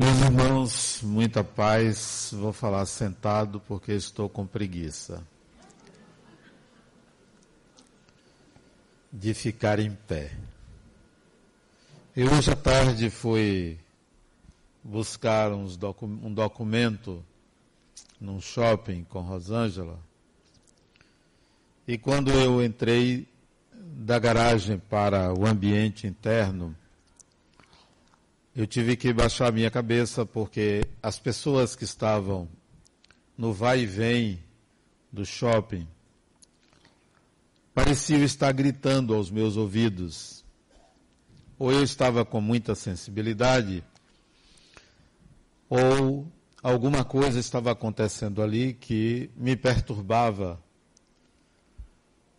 Meus irmãos, muita paz. Vou falar sentado porque estou com preguiça de ficar em pé. Eu hoje à tarde fui buscar docu um documento num shopping com Rosângela. E quando eu entrei da garagem para o ambiente interno, eu tive que baixar a minha cabeça porque as pessoas que estavam no vai e vem do shopping pareciam estar gritando aos meus ouvidos. Ou eu estava com muita sensibilidade, ou alguma coisa estava acontecendo ali que me perturbava.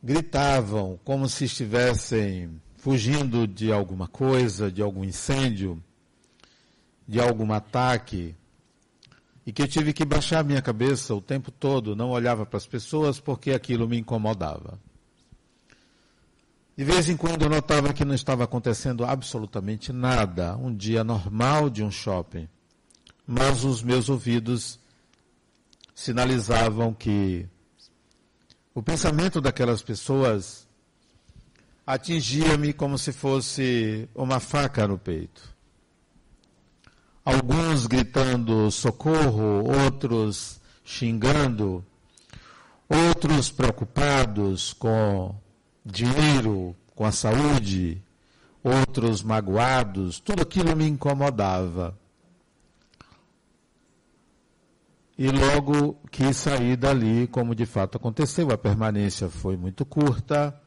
Gritavam como se estivessem fugindo de alguma coisa, de algum incêndio de algum ataque e que eu tive que baixar minha cabeça o tempo todo, não olhava para as pessoas porque aquilo me incomodava. De vez em quando eu notava que não estava acontecendo absolutamente nada, um dia normal de um shopping, mas os meus ouvidos sinalizavam que o pensamento daquelas pessoas atingia-me como se fosse uma faca no peito alguns gritando socorro, outros xingando, outros preocupados com dinheiro, com a saúde, outros magoados, tudo aquilo me incomodava. E logo quis sair dali, como de fato aconteceu. A permanência foi muito curta.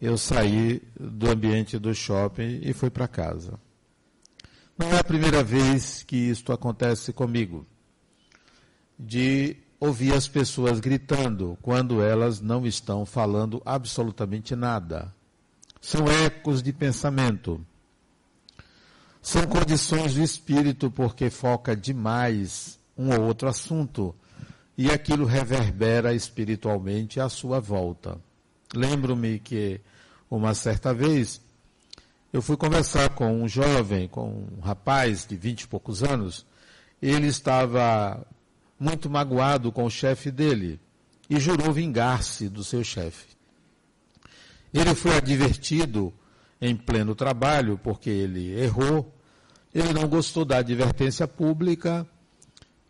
Eu saí do ambiente do shopping e fui para casa. Não é a primeira vez que isto acontece comigo, de ouvir as pessoas gritando quando elas não estão falando absolutamente nada. São ecos de pensamento. São condições do espírito porque foca demais um ou outro assunto e aquilo reverbera espiritualmente à sua volta. Lembro-me que uma certa vez eu fui conversar com um jovem, com um rapaz de vinte e poucos anos. Ele estava muito magoado com o chefe dele e jurou vingar-se do seu chefe. Ele foi advertido em pleno trabalho porque ele errou, ele não gostou da advertência pública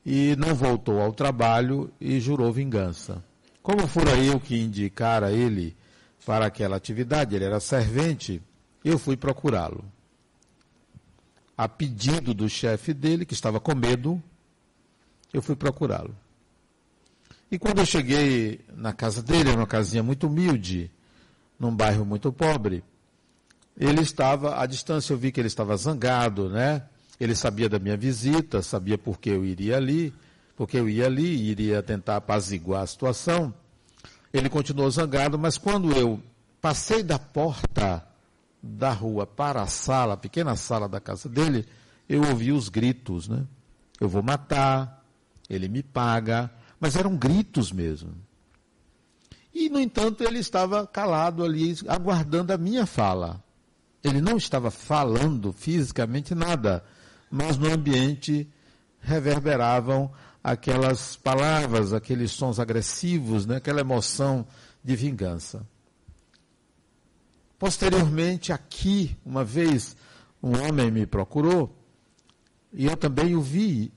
e não voltou ao trabalho e jurou vingança. Como fora eu que indicara ele para aquela atividade, ele era servente, eu fui procurá-lo. A pedido do chefe dele, que estava com medo, eu fui procurá-lo. E quando eu cheguei na casa dele, era uma casinha muito humilde, num bairro muito pobre, ele estava à distância, eu vi que ele estava zangado, né? Ele sabia da minha visita, sabia por que eu iria ali, porque eu ia ali e iria tentar apaziguar a situação. Ele continuou zangado, mas quando eu passei da porta da rua para a sala, a pequena sala da casa dele, eu ouvi os gritos, né? Eu vou matar, ele me paga, mas eram gritos mesmo. E, no entanto, ele estava calado ali, aguardando a minha fala. Ele não estava falando fisicamente nada, mas no ambiente reverberavam aquelas palavras, aqueles sons agressivos, né? aquela emoção de vingança. Posteriormente, aqui, uma vez, um homem me procurou e eu também o vi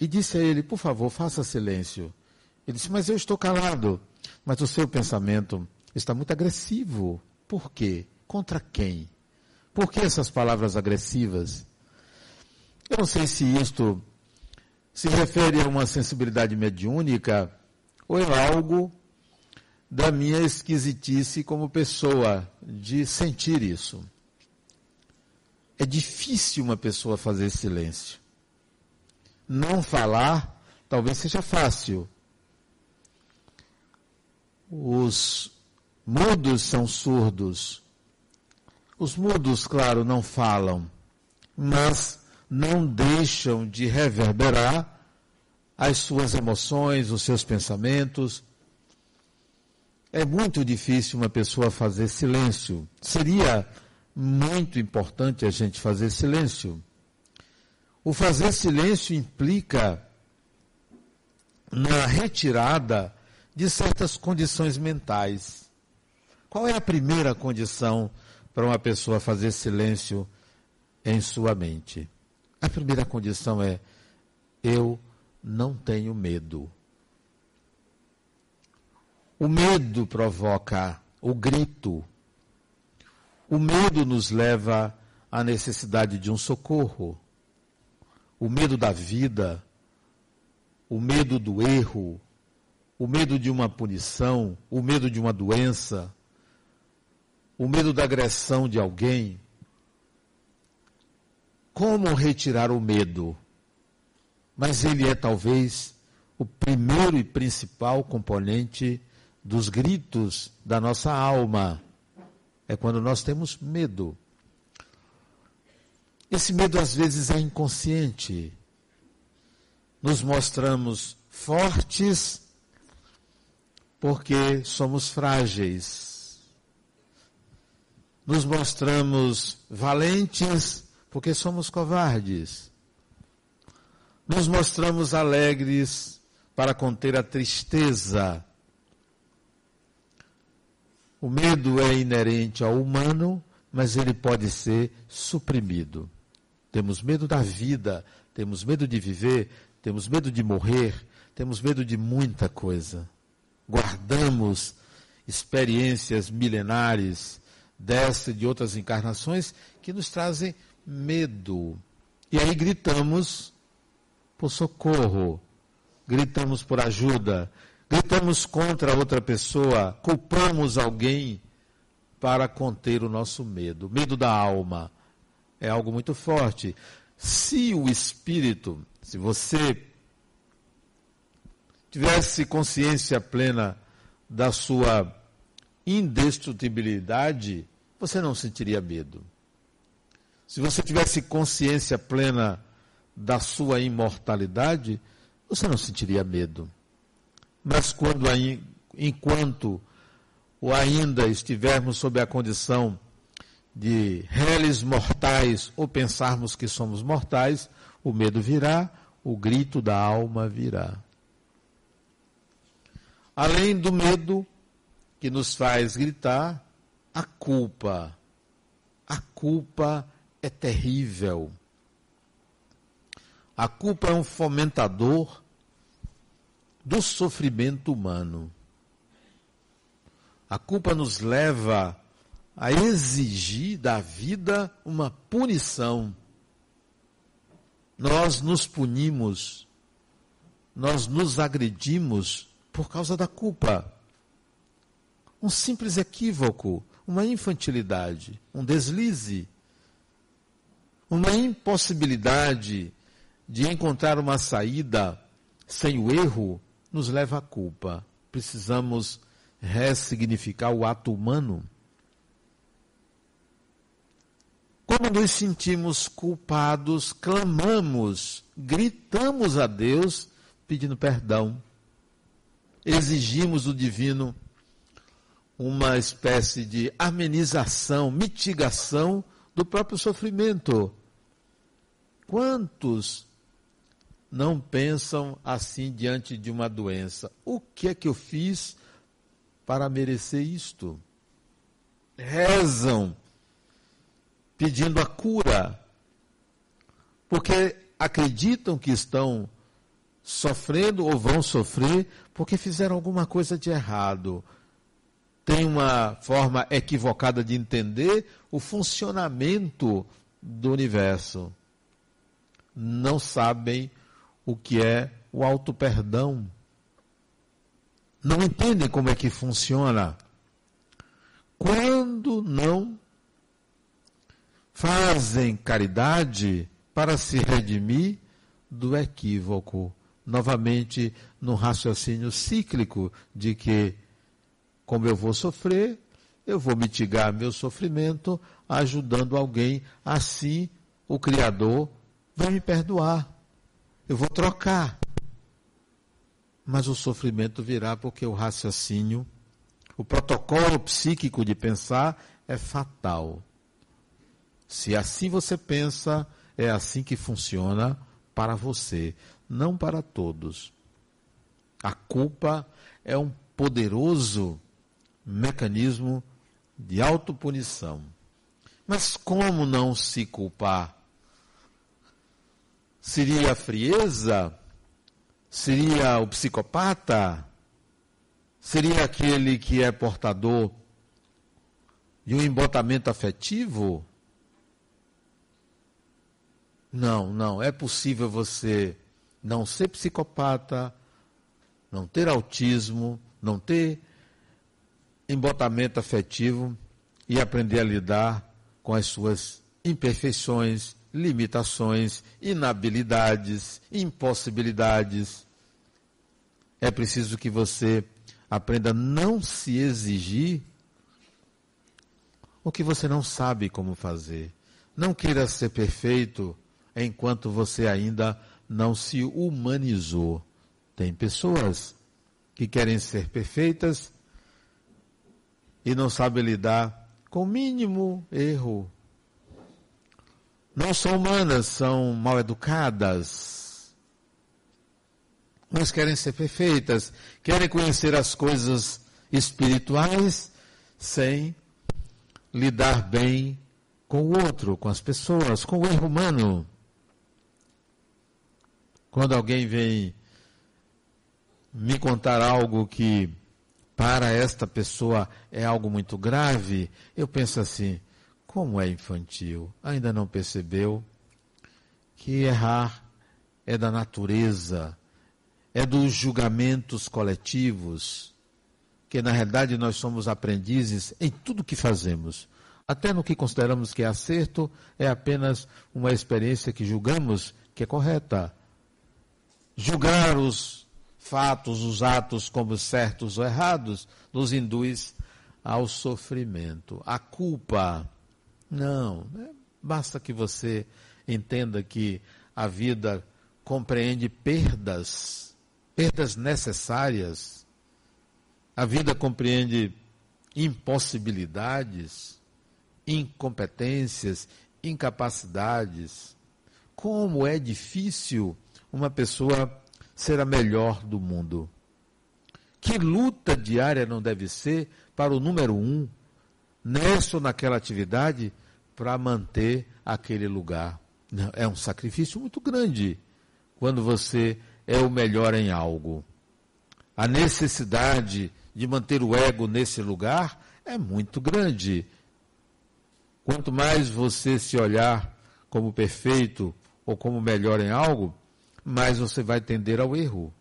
e disse a ele: por favor, faça silêncio. Ele disse: mas eu estou calado. Mas o seu pensamento está muito agressivo. Por quê? Contra quem? Por que essas palavras agressivas? Eu não sei se isto se refere a uma sensibilidade mediúnica ou é algo da minha esquisitice como pessoa, de sentir isso. É difícil uma pessoa fazer silêncio. Não falar talvez seja fácil. Os mudos são surdos. Os mudos, claro, não falam, mas não deixam de reverberar as suas emoções, os seus pensamentos, é muito difícil uma pessoa fazer silêncio. Seria muito importante a gente fazer silêncio. O fazer silêncio implica na retirada de certas condições mentais. Qual é a primeira condição para uma pessoa fazer silêncio em sua mente? A primeira condição é: eu não tenho medo. O medo provoca o grito. O medo nos leva à necessidade de um socorro. O medo da vida, o medo do erro, o medo de uma punição, o medo de uma doença, o medo da agressão de alguém. Como retirar o medo? Mas ele é talvez o primeiro e principal componente dos gritos da nossa alma. É quando nós temos medo. Esse medo às vezes é inconsciente. Nos mostramos fortes porque somos frágeis. Nos mostramos valentes porque somos covardes. Nos mostramos alegres para conter a tristeza o medo é inerente ao humano, mas ele pode ser suprimido. Temos medo da vida, temos medo de viver, temos medo de morrer, temos medo de muita coisa. Guardamos experiências milenares dessa e de outras encarnações que nos trazem medo. E aí gritamos por socorro, gritamos por ajuda, gritamos contra outra pessoa, culpamos alguém para conter o nosso medo. Medo da alma é algo muito forte. Se o espírito, se você tivesse consciência plena da sua indestrutibilidade, você não sentiria medo. Se você tivesse consciência plena da sua imortalidade, você não sentiria medo. Mas quando enquanto ou ainda estivermos sob a condição de réis mortais ou pensarmos que somos mortais, o medo virá, o grito da alma virá. Além do medo que nos faz gritar, a culpa. A culpa é terrível. A culpa é um fomentador do sofrimento humano. A culpa nos leva a exigir da vida uma punição. Nós nos punimos, nós nos agredimos por causa da culpa. Um simples equívoco, uma infantilidade, um deslize, uma impossibilidade de encontrar uma saída sem o erro nos leva à culpa. Precisamos ressignificar o ato humano. Quando nos sentimos culpados, clamamos, gritamos a Deus pedindo perdão. Exigimos do divino uma espécie de amenização, mitigação do próprio sofrimento. Quantos não pensam assim diante de uma doença. O que é que eu fiz para merecer isto? Rezam pedindo a cura, porque acreditam que estão sofrendo ou vão sofrer porque fizeram alguma coisa de errado. Tem uma forma equivocada de entender o funcionamento do universo. Não sabem o que é o auto-perdão. Não entendem como é que funciona. Quando não fazem caridade para se redimir do equívoco, novamente no raciocínio cíclico de que, como eu vou sofrer, eu vou mitigar meu sofrimento ajudando alguém, assim o Criador vai me perdoar. Eu vou trocar. Mas o sofrimento virá porque o raciocínio, o protocolo psíquico de pensar é fatal. Se assim você pensa, é assim que funciona para você, não para todos. A culpa é um poderoso mecanismo de autopunição. Mas como não se culpar? Seria a frieza? Seria o psicopata? Seria aquele que é portador de um embotamento afetivo? Não, não. É possível você não ser psicopata, não ter autismo, não ter embotamento afetivo e aprender a lidar com as suas imperfeições, limitações, inabilidades, impossibilidades. É preciso que você aprenda a não se exigir o que você não sabe como fazer. Não queira ser perfeito enquanto você ainda não se humanizou. Tem pessoas que querem ser perfeitas e não sabem lidar com o mínimo erro. Não são humanas, são mal educadas. Mas querem ser perfeitas, querem conhecer as coisas espirituais sem lidar bem com o outro, com as pessoas, com o erro humano. Quando alguém vem me contar algo que para esta pessoa é algo muito grave, eu penso assim: como é infantil? Ainda não percebeu que errar é da natureza, é dos julgamentos coletivos, que na realidade nós somos aprendizes em tudo que fazemos. Até no que consideramos que é acerto, é apenas uma experiência que julgamos que é correta julgar os fatos, os atos como certos ou errados, nos induz ao sofrimento. A culpa, não. Né? Basta que você entenda que a vida compreende perdas, perdas necessárias. A vida compreende impossibilidades, incompetências, incapacidades. Como é difícil uma pessoa ser a melhor do mundo. Que luta diária não deve ser para o número um, nessa ou naquela atividade, para manter aquele lugar? É um sacrifício muito grande quando você é o melhor em algo. A necessidade de manter o ego nesse lugar é muito grande. Quanto mais você se olhar como perfeito ou como melhor em algo, mais você vai tender ao erro.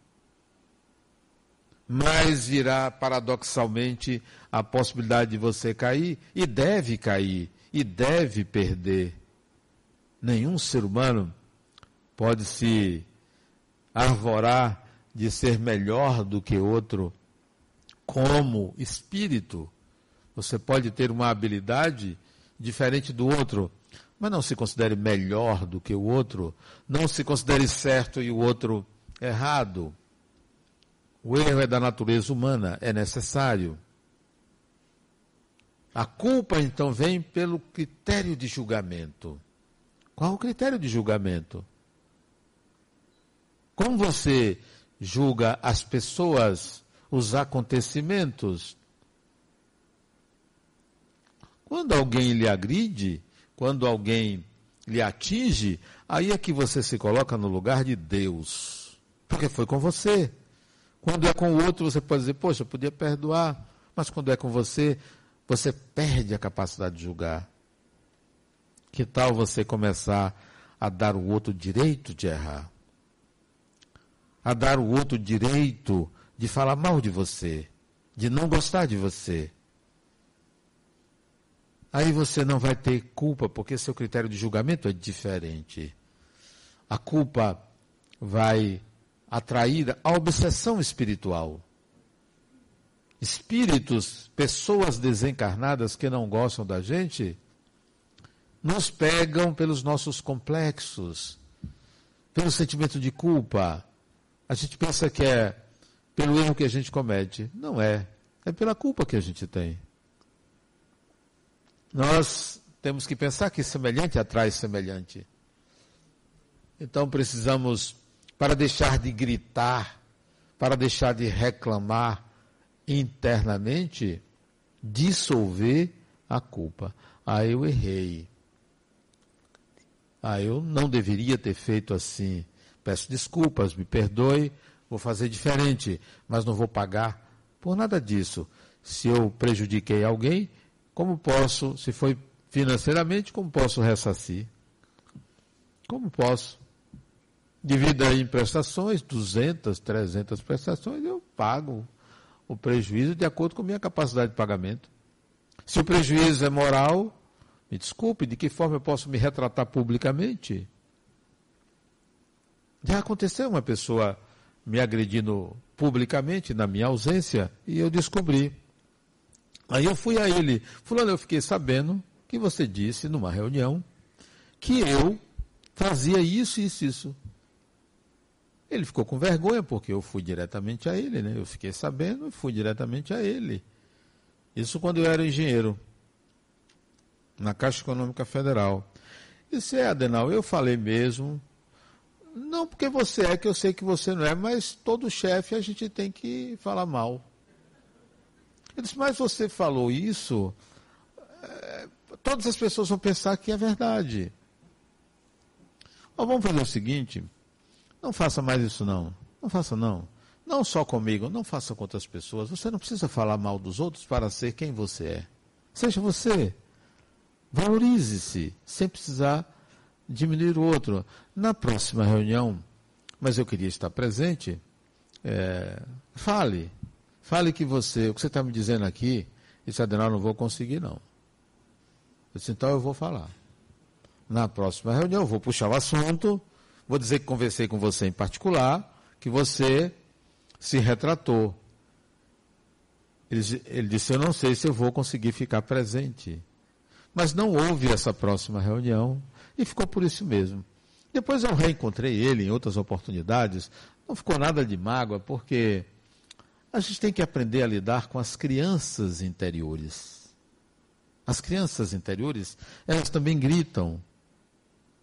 Mais virá, paradoxalmente, a possibilidade de você cair, e deve cair, e deve perder. Nenhum ser humano pode se arvorar de ser melhor do que outro como espírito. Você pode ter uma habilidade diferente do outro, mas não se considere melhor do que o outro, não se considere certo e o outro errado. O erro é da natureza humana, é necessário. A culpa então vem pelo critério de julgamento. Qual o critério de julgamento? Como você julga as pessoas, os acontecimentos? Quando alguém lhe agride, quando alguém lhe atinge, aí é que você se coloca no lugar de Deus. Porque foi com você. Quando é com o outro, você pode dizer, poxa, eu podia perdoar. Mas quando é com você, você perde a capacidade de julgar. Que tal você começar a dar o outro direito de errar? A dar o outro direito de falar mal de você, de não gostar de você, Aí você não vai ter culpa, porque seu critério de julgamento é diferente. A culpa vai atrair a obsessão espiritual. Espíritos, pessoas desencarnadas que não gostam da gente, nos pegam pelos nossos complexos, pelo sentimento de culpa. A gente pensa que é pelo erro que a gente comete. Não é. É pela culpa que a gente tem. Nós temos que pensar que semelhante atrai semelhante. Então precisamos, para deixar de gritar, para deixar de reclamar internamente, dissolver a culpa. Ah, eu errei. Ah, eu não deveria ter feito assim. Peço desculpas, me perdoe, vou fazer diferente, mas não vou pagar por nada disso. Se eu prejudiquei alguém, como posso, se foi financeiramente, como posso ressarcir? Como posso? Divida em prestações, 200, 300 prestações, eu pago o prejuízo de acordo com minha capacidade de pagamento. Se o prejuízo é moral, me desculpe, de que forma eu posso me retratar publicamente? Já aconteceu uma pessoa me agredindo publicamente na minha ausência e eu descobri. Aí eu fui a ele, fulano, eu fiquei sabendo que você disse numa reunião que eu fazia isso, isso, isso. Ele ficou com vergonha porque eu fui diretamente a ele, né? Eu fiquei sabendo e fui diretamente a ele. Isso quando eu era engenheiro na Caixa Econômica Federal. Disse, é, Adenal, eu falei mesmo. Não porque você é, que eu sei que você não é, mas todo chefe a gente tem que falar mal. Eu disse, mas você falou isso, é, todas as pessoas vão pensar que é verdade. vamos fazer o seguinte, não faça mais isso não. Não faça não. Não só comigo, não faça com outras pessoas. Você não precisa falar mal dos outros para ser quem você é. Seja você. Valorize-se, sem precisar diminuir o outro. Na próxima reunião, mas eu queria estar presente, é, fale. Fale que você, o que você está me dizendo aqui, isso Adenal não vou conseguir não. Eu disse, então eu vou falar. Na próxima reunião, eu vou puxar o assunto, Vou dizer que conversei com você em particular, que você se retratou. Ele, ele disse: Eu não sei se eu vou conseguir ficar presente. Mas não houve essa próxima reunião e ficou por isso mesmo. Depois eu reencontrei ele em outras oportunidades. Não ficou nada de mágoa, porque a gente tem que aprender a lidar com as crianças interiores. As crianças interiores, elas também gritam,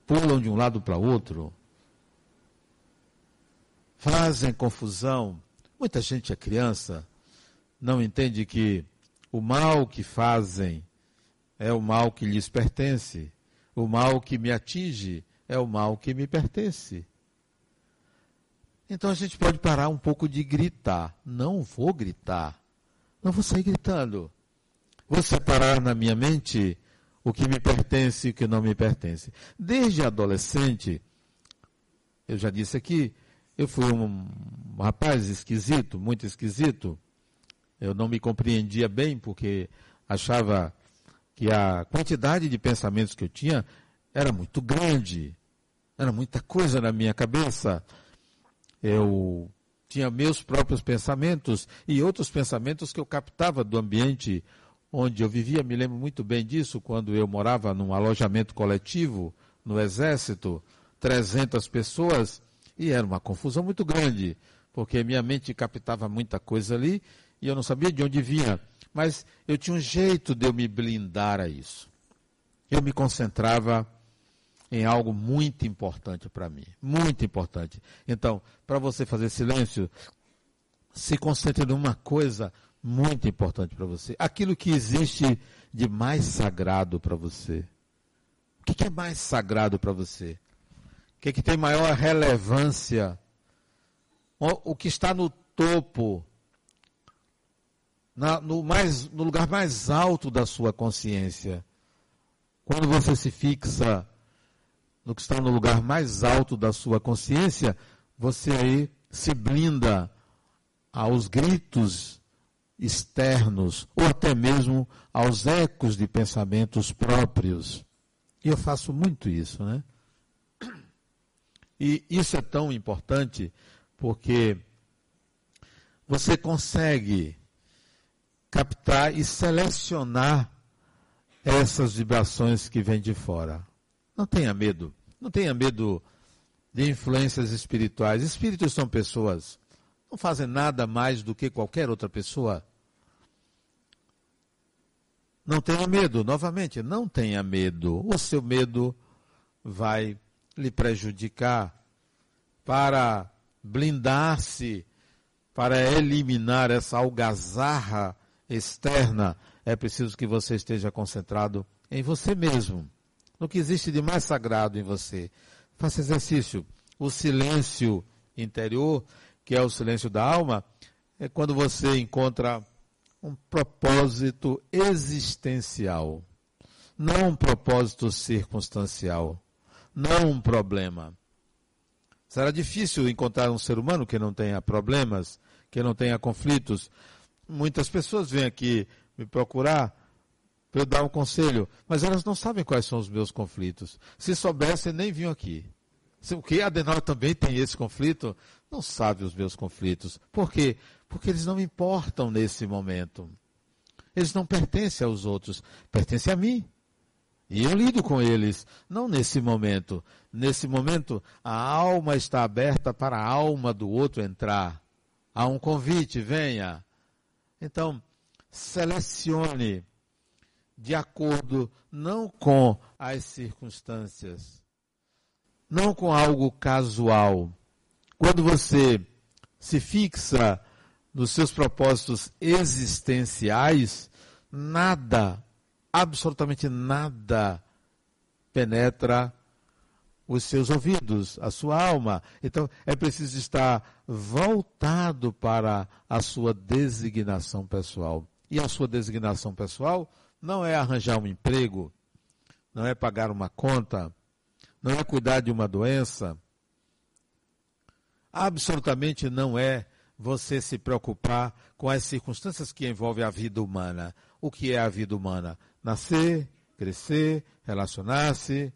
pulam de um lado para outro, fazem confusão. Muita gente é criança, não entende que o mal que fazem é o mal que lhes pertence, o mal que me atinge é o mal que me pertence. Então a gente pode parar um pouco de gritar. Não vou gritar. Não vou sair gritando. Vou separar na minha mente o que me pertence e o que não me pertence. Desde adolescente, eu já disse aqui, eu fui um, rapaz esquisito, muito esquisito. Eu não me compreendia bem porque achava que a quantidade de pensamentos que eu tinha era muito grande. Era muita coisa na minha cabeça. Eu tinha meus próprios pensamentos e outros pensamentos que eu captava do ambiente onde eu vivia. Me lembro muito bem disso quando eu morava num alojamento coletivo no Exército, 300 pessoas e era uma confusão muito grande, porque minha mente captava muita coisa ali e eu não sabia de onde vinha. Mas eu tinha um jeito de eu me blindar a isso. Eu me concentrava em algo muito importante para mim. Muito importante. Então, para você fazer silêncio, se concentre numa coisa muito importante para você. Aquilo que existe de mais sagrado para você. O que é mais sagrado para você? O que, é que tem maior relevância? O, o que está no topo, na, no, mais, no lugar mais alto da sua consciência. Quando você se fixa no que está no lugar mais alto da sua consciência, você aí se blinda aos gritos externos ou até mesmo aos ecos de pensamentos próprios. E eu faço muito isso, né? E isso é tão importante porque você consegue captar e selecionar essas vibrações que vêm de fora. Não tenha medo. Não tenha medo de influências espirituais. Espíritos são pessoas. Não fazem nada mais do que qualquer outra pessoa. Não tenha medo, novamente, não tenha medo. O seu medo vai lhe prejudicar, para blindar-se, para eliminar essa algazarra externa, é preciso que você esteja concentrado em você mesmo, no que existe de mais sagrado em você. Faça exercício. O silêncio interior, que é o silêncio da alma, é quando você encontra um propósito existencial, não um propósito circunstancial, não um problema. Será difícil encontrar um ser humano que não tenha problemas, que não tenha conflitos. Muitas pessoas vêm aqui me procurar para eu dar um conselho, mas elas não sabem quais são os meus conflitos. Se soubessem, nem vinham aqui. O que Adenauer também tem esse conflito? Não sabe os meus conflitos. Por quê? Porque eles não me importam nesse momento. Eles não pertencem aos outros, pertencem a mim. E eu lido com eles, não nesse momento. Nesse momento, a alma está aberta para a alma do outro entrar. Há um convite, venha. Então, selecione de acordo não com as circunstâncias, não com algo casual. Quando você se fixa nos seus propósitos existenciais, nada, absolutamente nada, penetra os seus ouvidos, a sua alma. Então, é preciso estar voltado para a sua designação pessoal. E a sua designação pessoal não é arranjar um emprego, não é pagar uma conta, não é cuidar de uma doença. Absolutamente não é você se preocupar com as circunstâncias que envolvem a vida humana. O que é a vida humana? Nascer, crescer, relacionar-se,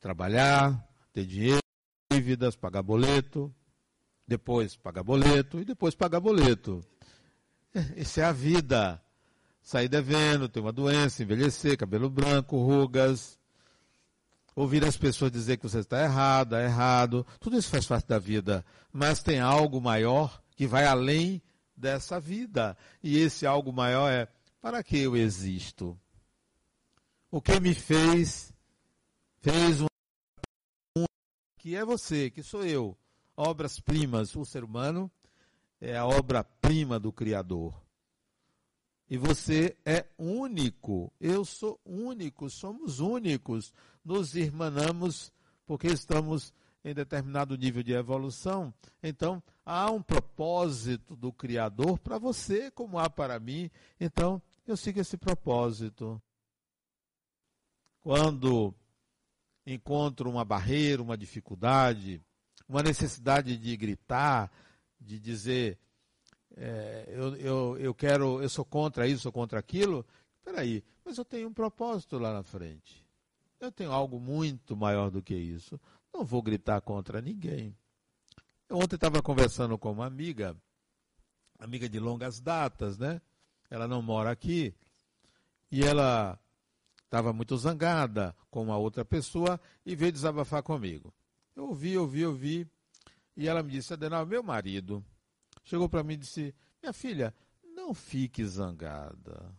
trabalhar, ter dinheiro, dívidas, pagar boleto, depois pagar boleto e depois pagar boleto. Isso é a vida. Sair devendo, ter uma doença, envelhecer, cabelo branco, rugas, ouvir as pessoas dizer que você está errado, é errado, tudo isso faz parte da vida, mas tem algo maior que vai além dessa vida. E esse algo maior é: para que eu existo? O que me fez, fez um que é você, que sou eu. Obras-primas, o ser humano é a obra-prima do Criador. E você é único. Eu sou único, somos únicos. Nos irmanamos porque estamos em determinado nível de evolução. Então, há um propósito do Criador para você, como há para mim. Então, eu sigo esse propósito. Quando encontro uma barreira, uma dificuldade, uma necessidade de gritar, de dizer é, eu, eu, eu quero, eu sou contra isso, sou contra aquilo. Peraí, mas eu tenho um propósito lá na frente. Eu tenho algo muito maior do que isso. Não vou gritar contra ninguém. Eu ontem estava conversando com uma amiga, amiga de longas datas, né? Ela não mora aqui. E ela estava muito zangada com uma outra pessoa e veio desabafar comigo. Eu ouvi, ouvi, ouvi. E ela me disse, Adenal, meu marido chegou para mim e disse: Minha filha, não fique zangada.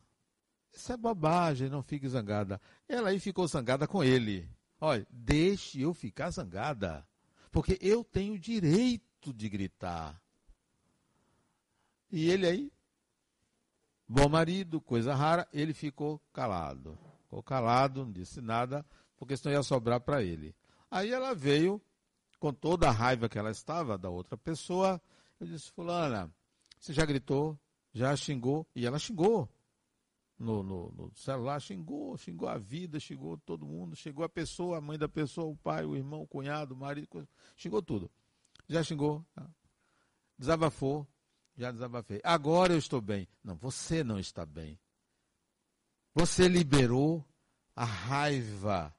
Isso é bobagem, não fique zangada. Ela aí ficou zangada com ele. Olha, deixe eu ficar zangada. Porque eu tenho direito de gritar. E ele aí, bom marido, coisa rara, ele ficou calado. Ficou calado, não disse nada, porque senão ia sobrar para ele. Aí ela veio, com toda a raiva que ela estava da outra pessoa, eu disse, fulana, você já gritou, já xingou, e ela xingou. No, no, no, celular, xingou, xingou a vida, xingou todo mundo, xingou a pessoa, a mãe da pessoa, o pai, o irmão, o cunhado, o marido, xingou tudo. Já xingou, tá? desabafou, já desabafei. Agora eu estou bem. Não, você não está bem. Você liberou a raiva.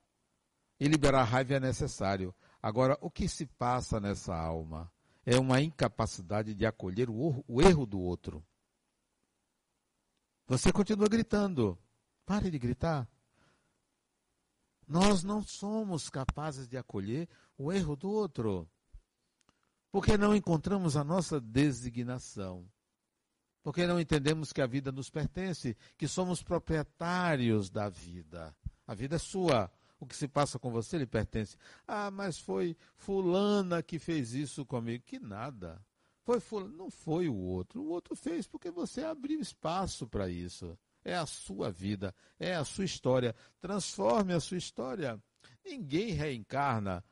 E liberar a raiva é necessário. Agora, o que se passa nessa alma? É uma incapacidade de acolher o, erro do outro. Você continua gritando. Pare de gritar. Nós não somos capazes de acolher o erro do outro. Porque não encontramos a nossa designação. Porque não entendemos que a vida nos pertence, que somos proprietários da vida. A vida é sua. O que se passa com você lhe pertence. Ah, mas foi fulana que fez isso comigo. Que nada. Foi fulana. Não foi o outro. O outro fez porque você abriu espaço para isso. É a sua vida, é a sua história. Transforme a sua história. Ninguém reencarna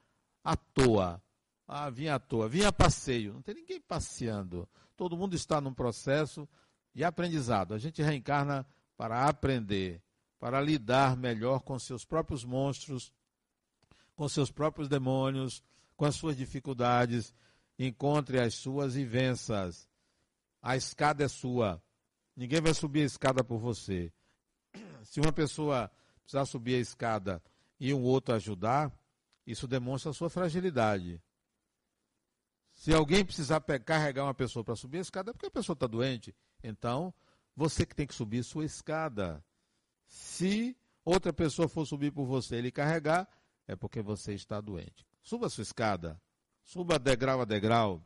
à toa. Ah, vinha à toa, vinha a passeio. Não tem ninguém passeando. Todo mundo está num processo de aprendizado. A gente reencarna para aprender, para lidar melhor com seus próprios monstros, com seus próprios demônios, com as suas dificuldades. Encontre as suas e venças. A escada é sua. Ninguém vai subir a escada por você. Se uma pessoa precisar subir a escada e um outro ajudar, isso demonstra a sua fragilidade. Se alguém precisar carregar uma pessoa para subir a escada, é porque a pessoa está doente. Então, você que tem que subir sua escada. Se outra pessoa for subir por você e ele carregar, é porque você está doente. Suba sua escada. Suba degrau a degrau.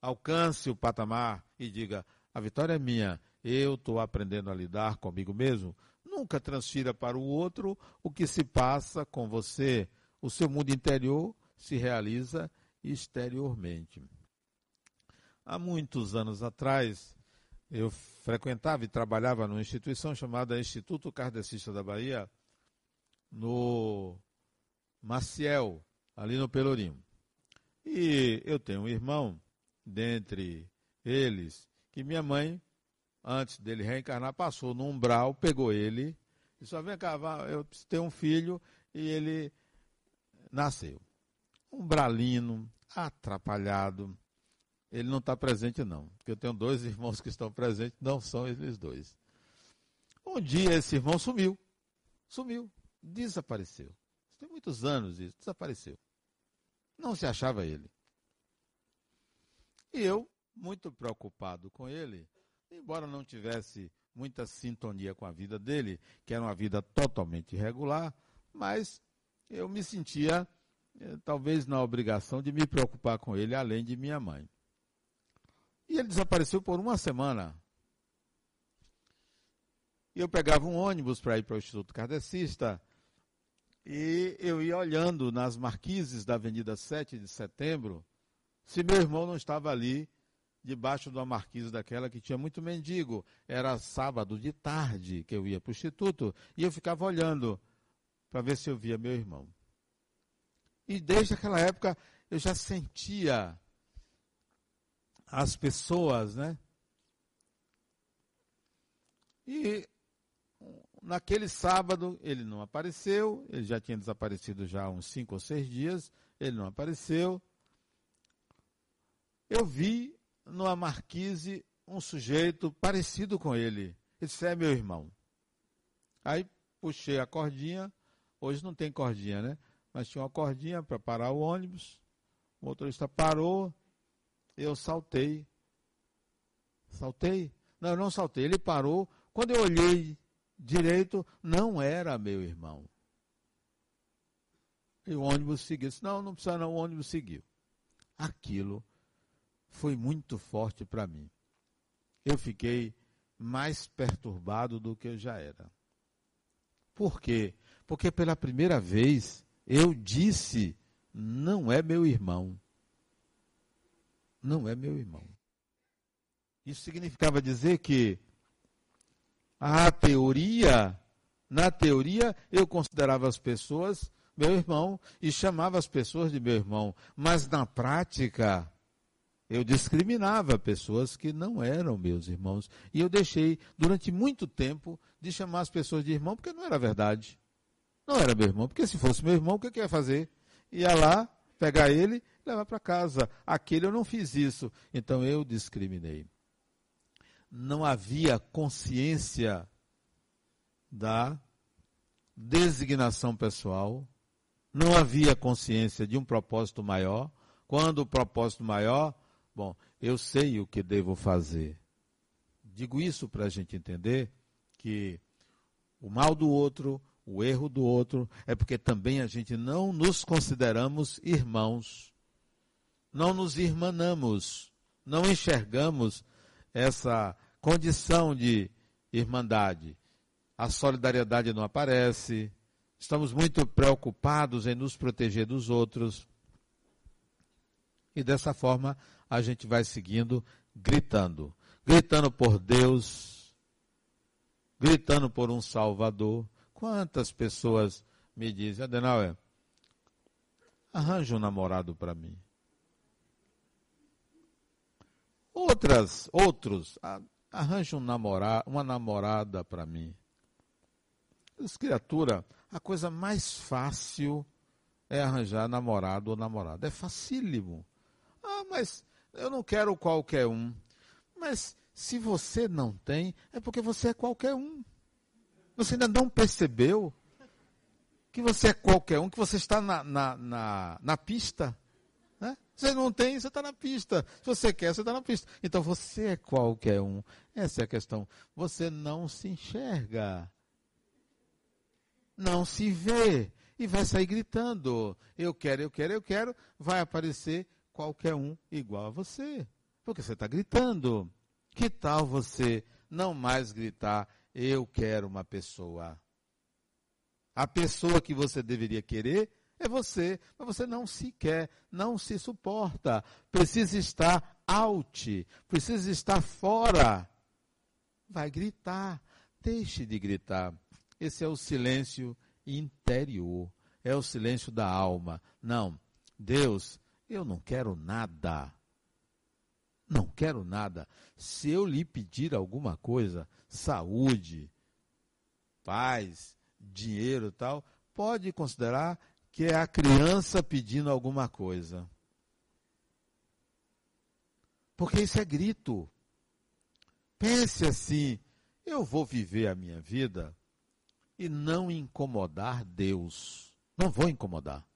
Alcance o patamar e diga: a vitória é minha. Eu estou aprendendo a lidar comigo mesmo. Nunca transfira para o outro o que se passa com você. O seu mundo interior se realiza exteriormente. Há muitos anos atrás, eu frequentava e trabalhava numa instituição chamada Instituto Kardecista da Bahia, no Maciel, ali no Pelourinho. E eu tenho um irmão, dentre eles, que minha mãe, antes dele reencarnar, passou no umbral, pegou ele, e só vem cá, eu ter um filho, e ele nasceu. Umbralino, atrapalhado. Ele não está presente, não. Porque eu tenho dois irmãos que estão presentes, não são eles dois. Um dia esse irmão sumiu. Sumiu. Desapareceu. Tem muitos anos isso. Desapareceu. Não se achava ele. E eu, muito preocupado com ele, embora não tivesse muita sintonia com a vida dele, que era uma vida totalmente irregular, mas eu me sentia eh, talvez na obrigação de me preocupar com ele, além de minha mãe. E ele desapareceu por uma semana. E eu pegava um ônibus para ir para o Instituto Kardecista e eu ia olhando nas marquises da Avenida 7 de Setembro se meu irmão não estava ali debaixo de uma marquise daquela que tinha muito mendigo. Era sábado de tarde que eu ia para o Instituto e eu ficava olhando para ver se eu via meu irmão. E desde aquela época eu já sentia as pessoas, né? E naquele sábado ele não apareceu, ele já tinha desaparecido já há uns cinco ou seis dias, ele não apareceu. Eu vi numa marquise um sujeito parecido com ele. Esse é meu irmão. Aí puxei a cordinha, hoje não tem cordinha, né? Mas tinha uma cordinha para parar o ônibus. O motorista parou, eu saltei. Saltei? Não, eu não saltei. Ele parou. Quando eu olhei direito, não era meu irmão. E o ônibus seguiu. Não, não precisa não, o ônibus seguiu. Aquilo foi muito forte para mim. Eu fiquei mais perturbado do que eu já era. Por quê? Porque pela primeira vez eu disse, não é meu irmão não é meu irmão. Isso significava dizer que a teoria, na teoria, eu considerava as pessoas meu irmão e chamava as pessoas de meu irmão, mas na prática eu discriminava pessoas que não eram meus irmãos e eu deixei durante muito tempo de chamar as pessoas de irmão porque não era verdade. Não era meu irmão, porque se fosse meu irmão, o que eu ia fazer? Ia lá, pegar ele levar para casa. Aquele eu não fiz isso, então eu discriminei. Não havia consciência da designação pessoal, não havia consciência de um propósito maior. Quando o propósito maior, bom, eu sei o que devo fazer. Digo isso para a gente entender que o mal do outro, o erro do outro, é porque também a gente não nos consideramos irmãos não nos irmanamos, não enxergamos essa condição de irmandade. A solidariedade não aparece, Estamos muito preocupados em nos proteger dos outros. E dessa forma a gente vai seguindo, gritando. Gritando por Deus, gritando por um Salvador. Quantas pessoas me dizem, Adenauer, arranja um namorado para mim. Outras, outros, arranja um namorado, uma namorada para mim. As criatura, a coisa mais fácil é arranjar namorado ou namorada. É facílimo. Ah, mas eu não quero qualquer um. Mas se você não tem, é porque você é qualquer um. Você ainda não percebeu que você é qualquer um, que você está na, na, na, na pista. Né? Você não tem, você está na pista. Se você quer, você está na pista. Então você é qualquer um. Essa é a questão. Você não se enxerga. Não se vê. E vai sair gritando. Eu quero, eu quero, eu quero. Vai aparecer qualquer um igual a você. Porque você está gritando. Que tal você não mais gritar, eu quero uma pessoa? A pessoa que você deveria querer é você, mas você não se quer, não se suporta. Precisa estar out, precisa estar fora. Vai gritar, deixe de gritar. Esse é o silêncio interior, é o silêncio da alma. Não, Deus eu não quero nada. Não quero nada. Se eu lhe pedir alguma coisa, saúde, paz, dinheiro tal, pode considerar que é a criança pedindo alguma coisa. Porque isso é grito. Pense assim: eu vou viver a minha vida e não incomodar Deus. Não vou incomodar.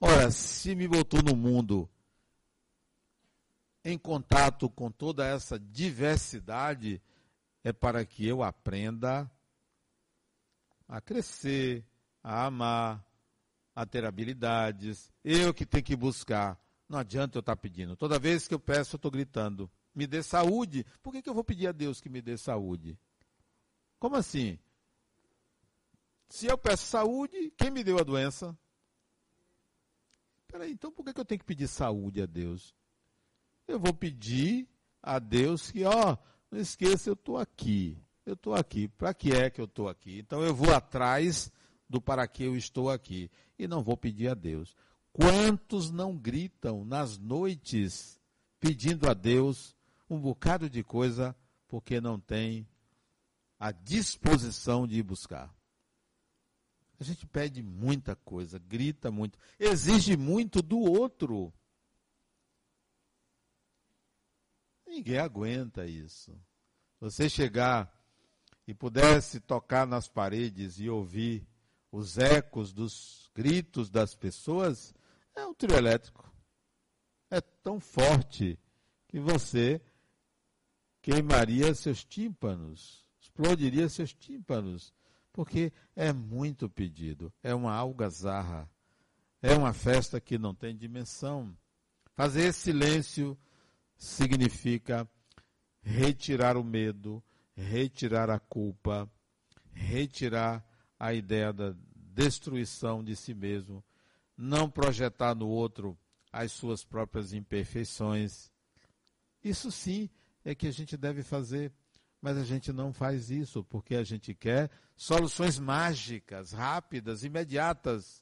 Ora, se me botou no mundo em contato com toda essa diversidade, é para que eu aprenda a crescer, a amar, a ter habilidades. Eu que tenho que buscar. Não adianta eu estar pedindo. Toda vez que eu peço, eu estou gritando. Me dê saúde. Por que, que eu vou pedir a Deus que me dê saúde? Como assim? Se eu peço saúde, quem me deu a doença? Peraí, então por que eu tenho que pedir saúde a Deus? Eu vou pedir a Deus que, ó, não esqueça, eu estou aqui. Eu estou aqui. Para que é que eu estou aqui? Então eu vou atrás do para que eu estou aqui. E não vou pedir a Deus. Quantos não gritam nas noites pedindo a Deus um bocado de coisa porque não tem a disposição de ir buscar? A gente pede muita coisa, grita muito, exige muito do outro. Ninguém aguenta isso. Você chegar e pudesse tocar nas paredes e ouvir os ecos dos gritos das pessoas, é um trio elétrico. É tão forte que você queimaria seus tímpanos, explodiria seus tímpanos porque é muito pedido, é uma algazarra, é uma festa que não tem dimensão. Fazer silêncio significa retirar o medo, retirar a culpa, retirar a ideia da destruição de si mesmo, não projetar no outro as suas próprias imperfeições. Isso sim é que a gente deve fazer mas a gente não faz isso porque a gente quer soluções mágicas, rápidas, imediatas.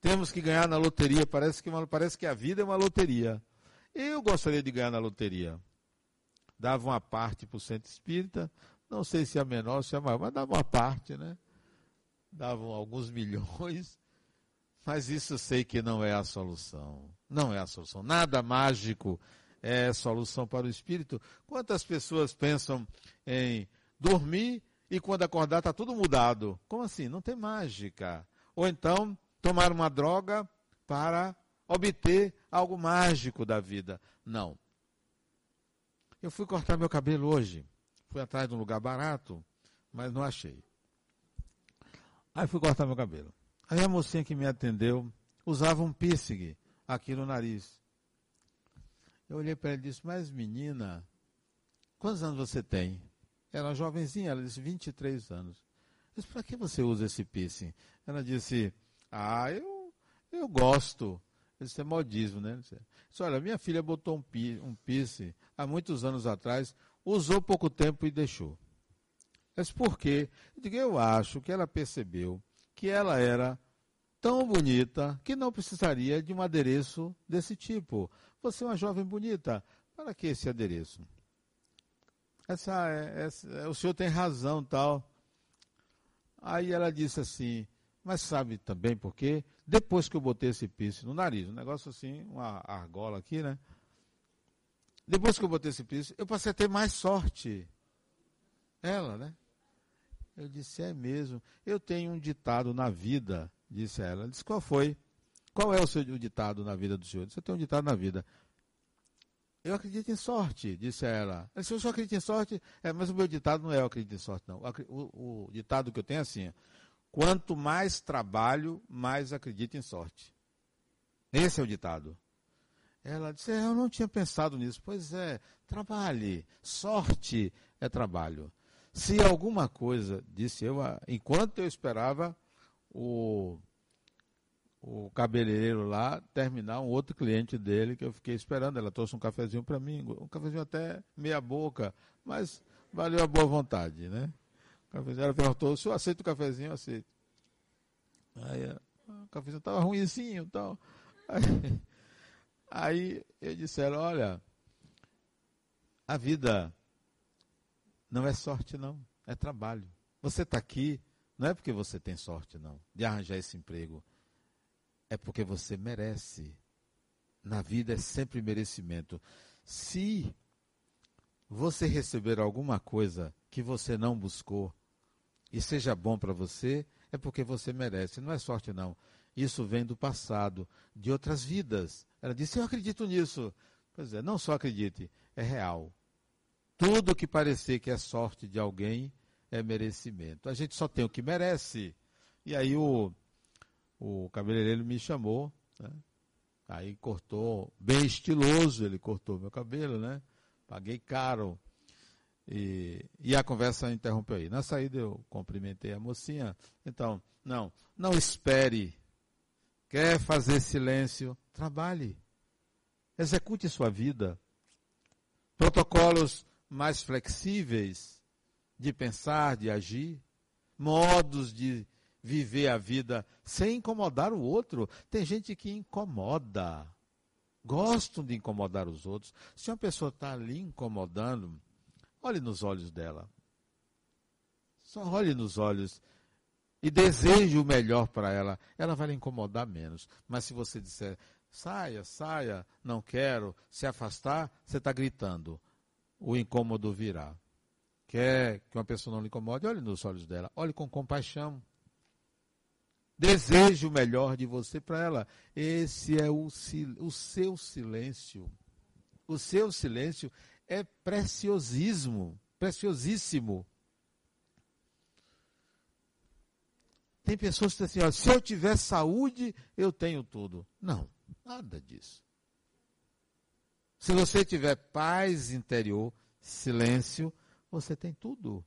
Temos que ganhar na loteria, parece que, uma, parece que a vida é uma loteria. Eu gostaria de ganhar na loteria. Dava uma parte para o centro espírita, não sei se é a menor, se é maior, mas dava uma parte, né? Davam alguns milhões, mas isso sei que não é a solução. Não é a solução. Nada mágico é solução para o espírito. Quantas pessoas pensam em dormir e quando acordar está tudo mudado? Como assim? Não tem mágica. Ou então tomar uma droga para obter algo mágico da vida. Não. Eu fui cortar meu cabelo hoje. Fui atrás de um lugar barato, mas não achei. Aí fui cortar meu cabelo. Aí a mocinha que me atendeu usava um piercing aqui no nariz. Eu olhei para ela e disse, mas menina, quantos anos você tem? Ela jovenzinha, ela disse 23 anos. disse, para que você usa esse piercing? Ela disse, ah, eu, eu gosto. Isso é modismo, né? Disse, olha, minha filha botou um, piercing há muitos anos atrás, usou pouco tempo e deixou. Mas por quê? Eu, eu acho que ela percebeu que ela era tão bonita que não precisaria de um adereço desse tipo. Você é uma jovem bonita, para que esse adereço? Essa, essa, o senhor tem razão, tal. Aí ela disse assim, mas sabe também por quê? Depois que eu botei esse piercing no nariz, um negócio assim, uma argola aqui, né? Depois que eu botei esse piercing, eu passei a ter mais sorte. Ela, né? Eu disse, é mesmo. Eu tenho um ditado na vida, disse ela. Ela disse, qual foi? Qual é o seu ditado na vida do senhor? Você tem um ditado na vida. Eu acredito em sorte, disse ela. Se eu só acredito em sorte, é, mas o meu ditado não é eu acredito em sorte, não. O, o, ditado que eu tenho é assim: quanto mais trabalho, mais acredito em sorte. Esse é o ditado. Ela disse: é, Eu não tinha pensado nisso. Pois é, trabalhe. Sorte é trabalho. Se alguma coisa, disse eu, enquanto eu esperava o o cabeleireiro lá terminar um outro cliente dele que eu fiquei esperando. Ela trouxe um cafezinho para mim, um cafezinho até meia boca, mas valeu a boa vontade, né? Ela perguntou se eu aceito o cafezinho, eu aceito. Aí o cafezinho estava ruimzinho e tal. Aí, aí eu disse ela, olha, a vida não é sorte não, é trabalho. Você está aqui, não é porque você tem sorte não, de arranjar esse emprego é porque você merece. Na vida é sempre merecimento. Se você receber alguma coisa que você não buscou e seja bom para você, é porque você merece. Não é sorte, não. Isso vem do passado, de outras vidas. Ela disse: Eu acredito nisso. Pois é, não só acredite, é real. Tudo que parecer que é sorte de alguém é merecimento. A gente só tem o que merece. E aí o o cabeleireiro me chamou, né? Aí cortou, bem estiloso, ele cortou meu cabelo, né? Paguei caro. E, e a conversa interrompeu aí. Na saída eu cumprimentei a mocinha. Então, não, não espere. Quer fazer silêncio? Trabalhe. Execute sua vida. Protocolos mais flexíveis de pensar, de agir, modos de viver a vida sem incomodar o outro. Tem gente que incomoda. Gostam de incomodar os outros. Se uma pessoa está ali incomodando, olhe nos olhos dela. Só olhe nos olhos e deseje o melhor para ela. Ela vai lhe incomodar menos. Mas se você disser, saia, saia, não quero, se afastar, você está gritando. O incômodo virá. Quer que uma pessoa não lhe incomode? Olhe nos olhos dela. Olhe com compaixão. Deseje o melhor de você para ela. Esse é o, o seu silêncio. O seu silêncio é preciosismo, preciosíssimo. Tem pessoas que dizem assim, ó, se eu tiver saúde, eu tenho tudo. Não, nada disso. Se você tiver paz interior, silêncio, você tem tudo.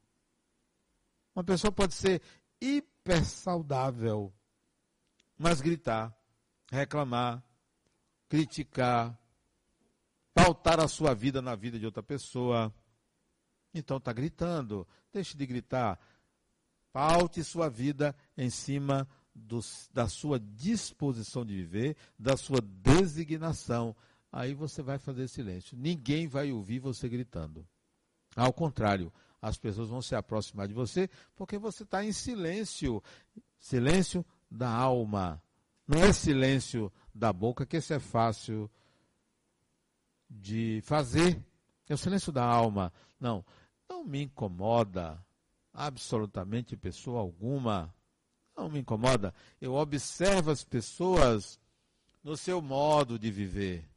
Uma pessoa pode ser hiper saudável, mas gritar, reclamar, criticar, pautar a sua vida na vida de outra pessoa. Então está gritando, deixe de gritar. Paute sua vida em cima do, da sua disposição de viver, da sua designação. Aí você vai fazer silêncio. Ninguém vai ouvir você gritando. Ao contrário, as pessoas vão se aproximar de você porque você está em silêncio. Silêncio da alma. Não é silêncio da boca, que esse é fácil de fazer. É o silêncio da alma. Não, não me incomoda absolutamente pessoa alguma. Não me incomoda. Eu observo as pessoas no seu modo de viver,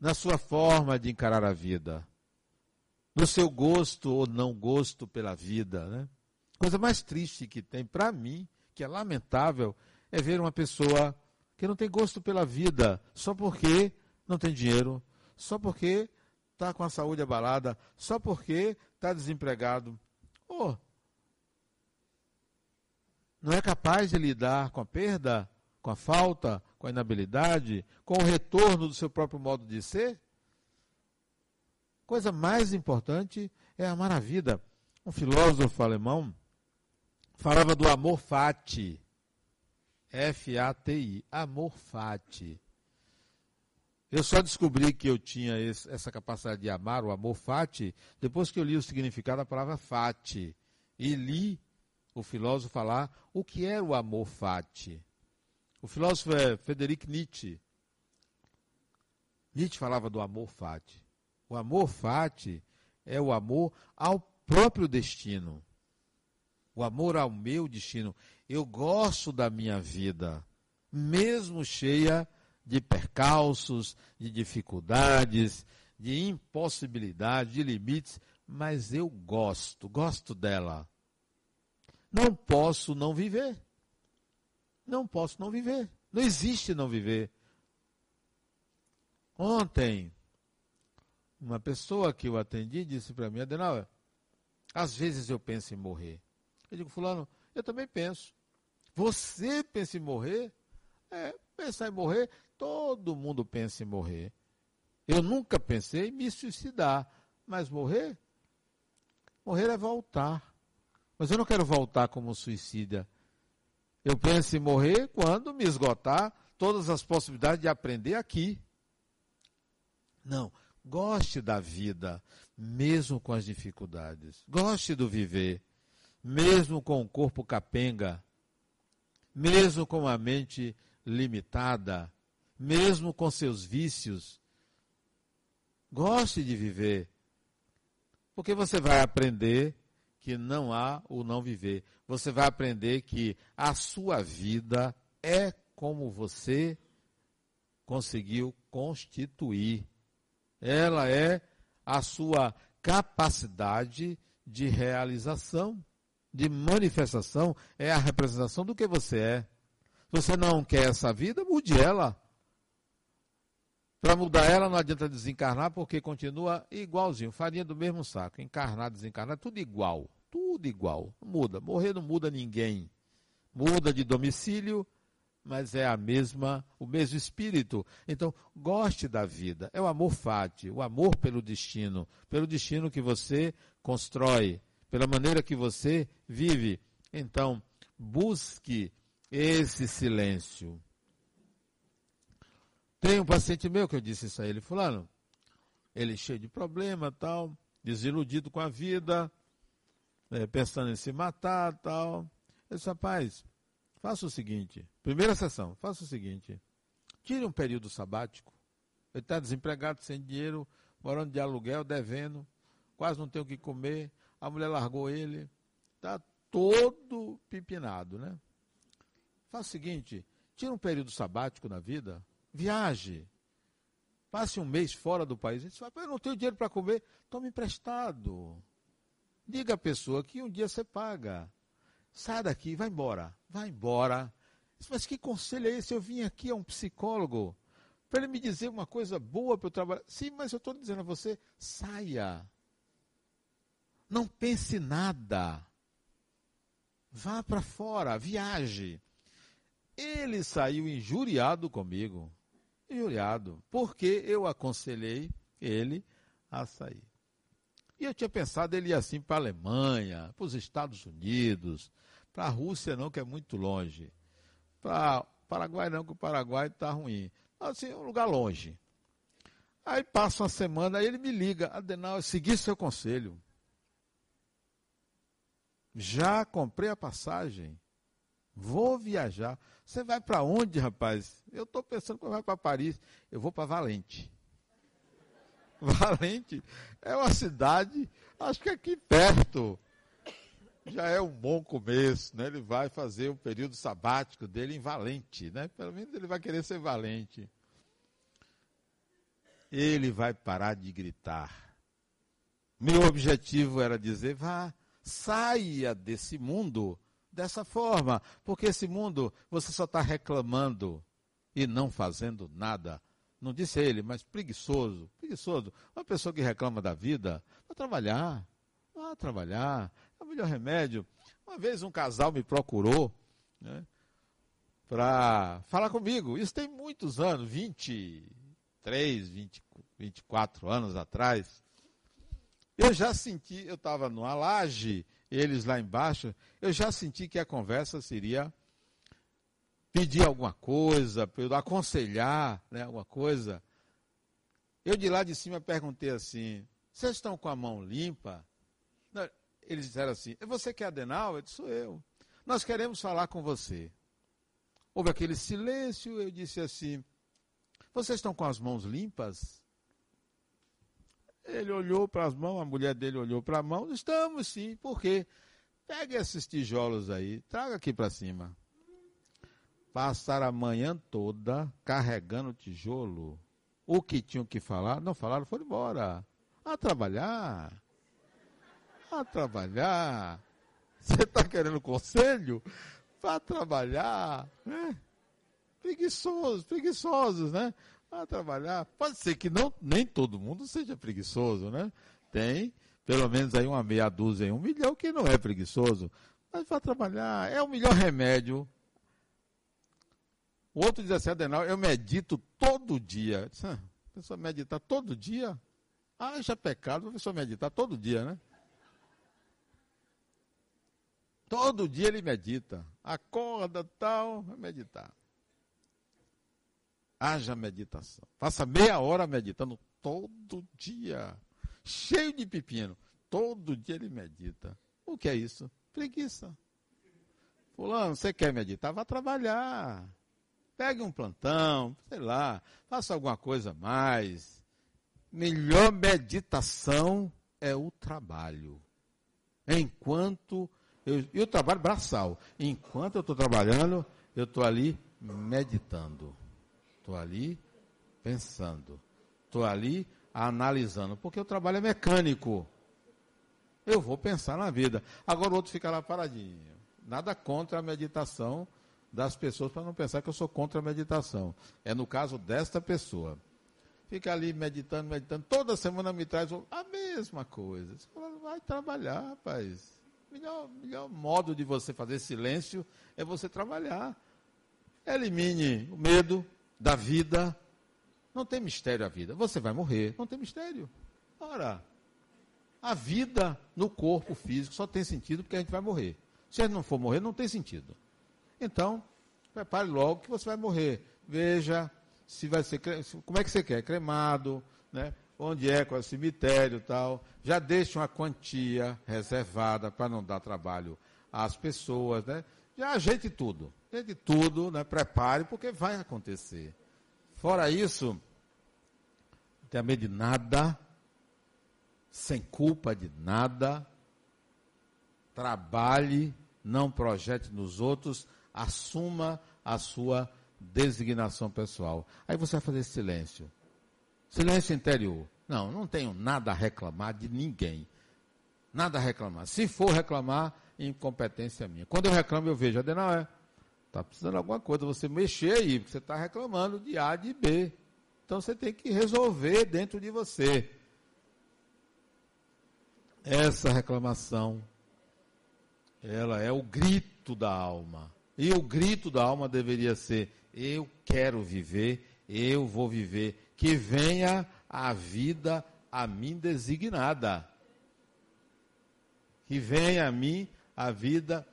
na sua forma de encarar a vida, no seu gosto ou não gosto pela vida. Né? Coisa mais triste que tem para mim que é lamentável é ver uma pessoa que não tem gosto pela vida só porque não tem dinheiro, só porque está com a saúde abalada, só porque está desempregado. Oh, não é capaz de lidar com a perda, com a falta, com a inabilidade, com o retorno do seu próprio modo de ser? Coisa mais importante é amar a vida. Um filósofo alemão falava do amor fati. F-A-T-I. Amor fati. Eu só descobri que eu tinha esse, essa capacidade de amar, o amor fati, depois que eu li o significado da palavra fati. E li o filósofo falar o que é o amor fati. O filósofo é Frederic Nietzsche. Nietzsche falava do amor fati. O amor fati é o amor ao próprio destino. O amor ao meu destino. Eu gosto da minha vida, mesmo cheia de percalços, de dificuldades, de impossibilidades, de limites, mas eu gosto, gosto dela. Não posso não viver. Não posso não viver. Não existe não viver. Ontem, uma pessoa que eu atendi disse para mim, Adenauer, às vezes eu penso em morrer. Eu digo, fulano, eu também penso. Você pensa em morrer? É, pensar em morrer, todo mundo pensa em morrer. Eu nunca pensei em me suicidar, mas morrer? Morrer é voltar. Mas eu não quero voltar como suicida. Eu penso em morrer quando me esgotar todas as possibilidades de aprender aqui. Não, goste da vida, mesmo com as dificuldades. Goste do viver, mesmo com o corpo capenga, mesmo com a mente limitada, mesmo com seus vícios. Goste de viver, porque você vai aprender que não há o não viver. Você vai aprender que a sua vida é como você conseguiu constituir. Ela é a sua capacidade de realização, de manifestação, é a representação do que você é. Você não quer essa vida, mude ela. Para mudar ela não adianta desencarnar, porque continua igualzinho, farinha do mesmo saco. Encarnar, desencarnar, tudo igual. Tudo igual. Muda. Morrer não muda ninguém. Muda de domicílio, mas é a mesma, o mesmo espírito. Então, goste da vida. É o amor fati, o amor pelo destino, pelo destino que você constrói, pela maneira que você vive. Então, busque esse silêncio. Tem um paciente meu que eu disse isso a ele, fulano, ele cheio de problema, tal, desiludido com a vida, é, pensando em se matar, tal. Eu disse, rapaz, faça o seguinte, primeira sessão, faça o seguinte, tire um período sabático. Ele está desempregado, sem dinheiro, morando de aluguel, devendo, quase não tem o que comer, a mulher largou ele, está todo pipinado, né? Faça o seguinte: tire um período sabático na vida, viaje. Passe um mês fora do país. Você fala, eu não tenho dinheiro para comer, tome emprestado. Diga à pessoa que um dia você paga. Sai daqui, vai embora. Vai embora. Mas que conselho é esse? Eu vim aqui a um psicólogo para ele me dizer uma coisa boa para eu trabalhar. Sim, mas eu estou dizendo a você, saia. Não pense nada. Vá para fora, viaje. Ele saiu injuriado comigo. Injuriado. Porque eu aconselhei ele a sair. E eu tinha pensado ele ir assim para a Alemanha, para os Estados Unidos, para a Rússia não, que é muito longe. Para Paraguai não, que o Paraguai está ruim. Assim, um lugar longe. Aí passa uma semana, aí ele me liga, Adenal, eu segui seu conselho. Já comprei a passagem. Vou viajar. Você vai para onde, rapaz? Eu estou pensando que vai para Paris. Eu vou para Valente. Valente é uma cidade, acho que aqui perto. Já é um bom começo, né? Ele vai fazer o período sabático dele em Valente, né? Pelo menos ele vai querer ser valente. Ele vai parar de gritar. Meu objetivo era dizer: vá, saia desse mundo dessa forma, porque esse mundo você só está reclamando e não fazendo nada. Não disse ele, mas preguiçoso, preguiçoso. Uma pessoa que reclama da vida, vai trabalhar, vai trabalhar, é o melhor remédio. Uma vez um casal me procurou né, para falar comigo. Isso tem muitos anos, 23, 20, 24 anos atrás. Eu já senti, eu estava numa laje, eles lá embaixo, eu já senti que a conversa seria pedir alguma coisa, aconselhar né, alguma coisa. Eu de lá de cima perguntei assim: vocês estão com a mão limpa? Eles disseram assim: você quer Adenal? Eu disse: sou eu. Nós queremos falar com você. Houve aquele silêncio, eu disse assim: vocês estão com as mãos limpas? Ele olhou para as mãos, a mulher dele olhou para a mão. Estamos sim, por quê? Pegue esses tijolos aí, traga aqui para cima. Passaram a manhã toda carregando tijolo. O que tinham que falar, não falaram, foram embora. A trabalhar. A trabalhar. Você está querendo conselho? Vá trabalhar. Né? Preguiçosos, preguiçosos, né? Vá trabalhar. Pode ser que não, nem todo mundo seja preguiçoso, né? Tem pelo menos aí uma meia dúzia, um milhão que não é preguiçoso. Mas vá trabalhar. É o melhor remédio o outro diz assim, Adenal, eu medito todo dia. Ah, a pessoa medita todo dia? É pecado a pessoa meditar todo dia, né? Todo dia ele medita. Acorda, tal, vai meditar. Haja meditação. Faça meia hora meditando todo dia. Cheio de pepino. Todo dia ele medita. O que é isso? Preguiça. Fulano, você quer meditar? Vá trabalhar. Pegue um plantão, sei lá, faça alguma coisa mais. Melhor meditação é o trabalho. Enquanto eu, e o trabalho braçal. Enquanto eu estou trabalhando, eu estou ali meditando. Estou ali pensando. Estou ali analisando. Porque o trabalho é mecânico. Eu vou pensar na vida. Agora o outro fica lá paradinho. Nada contra a meditação das pessoas para não pensar que eu sou contra a meditação. É no caso desta pessoa. Fica ali meditando, meditando. Toda semana me traz a mesma coisa. Você fala, vai trabalhar, rapaz. O melhor, melhor modo de você fazer silêncio é você trabalhar. Elimine o medo da vida. Não tem mistério a vida. Você vai morrer. Não tem mistério. Ora, a vida no corpo físico só tem sentido porque a gente vai morrer. Se a gente não for morrer, não tem sentido. Então, prepare logo que você vai morrer. Veja se vai ser como é que você quer, cremado, né? Onde é, qual é o cemitério tal. Já deixe uma quantia reservada para não dar trabalho às pessoas, né? Já ajeite tudo. Ajeite tudo, né? Prepare, porque vai acontecer. Fora isso, não tenha medo de nada, sem culpa de nada. Trabalhe, não projete nos outros, assuma a sua designação pessoal. Aí você vai fazer silêncio. Silêncio interior. Não, não tenho nada a reclamar de ninguém. Nada a reclamar. Se for reclamar, incompetência minha. Quando eu reclamo, eu vejo, Adenal, é, está precisando de alguma coisa, você mexer aí, porque você está reclamando de A, de B. Então você tem que resolver dentro de você. Essa reclamação, ela é o grito da alma. E o grito da alma deveria ser: eu quero viver, eu vou viver. Que venha a vida a mim designada. Que venha a mim a vida.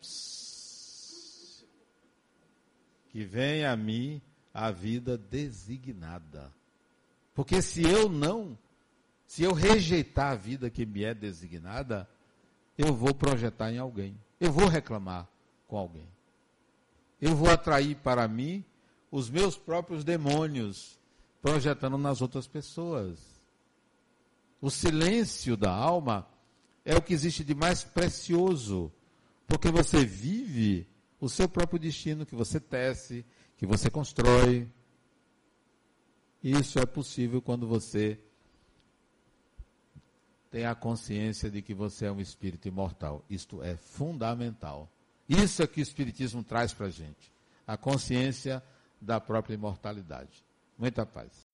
Que venha a mim a vida designada. Porque se eu não, se eu rejeitar a vida que me é designada, eu vou projetar em alguém. Eu vou reclamar com alguém eu vou atrair para mim os meus próprios demônios, projetando nas outras pessoas. O silêncio da alma é o que existe de mais precioso, porque você vive o seu próprio destino que você tece, que você constrói. Isso é possível quando você tem a consciência de que você é um espírito imortal. Isto é fundamental. Isso é que o Espiritismo traz para a gente. A consciência da própria imortalidade. Muita paz.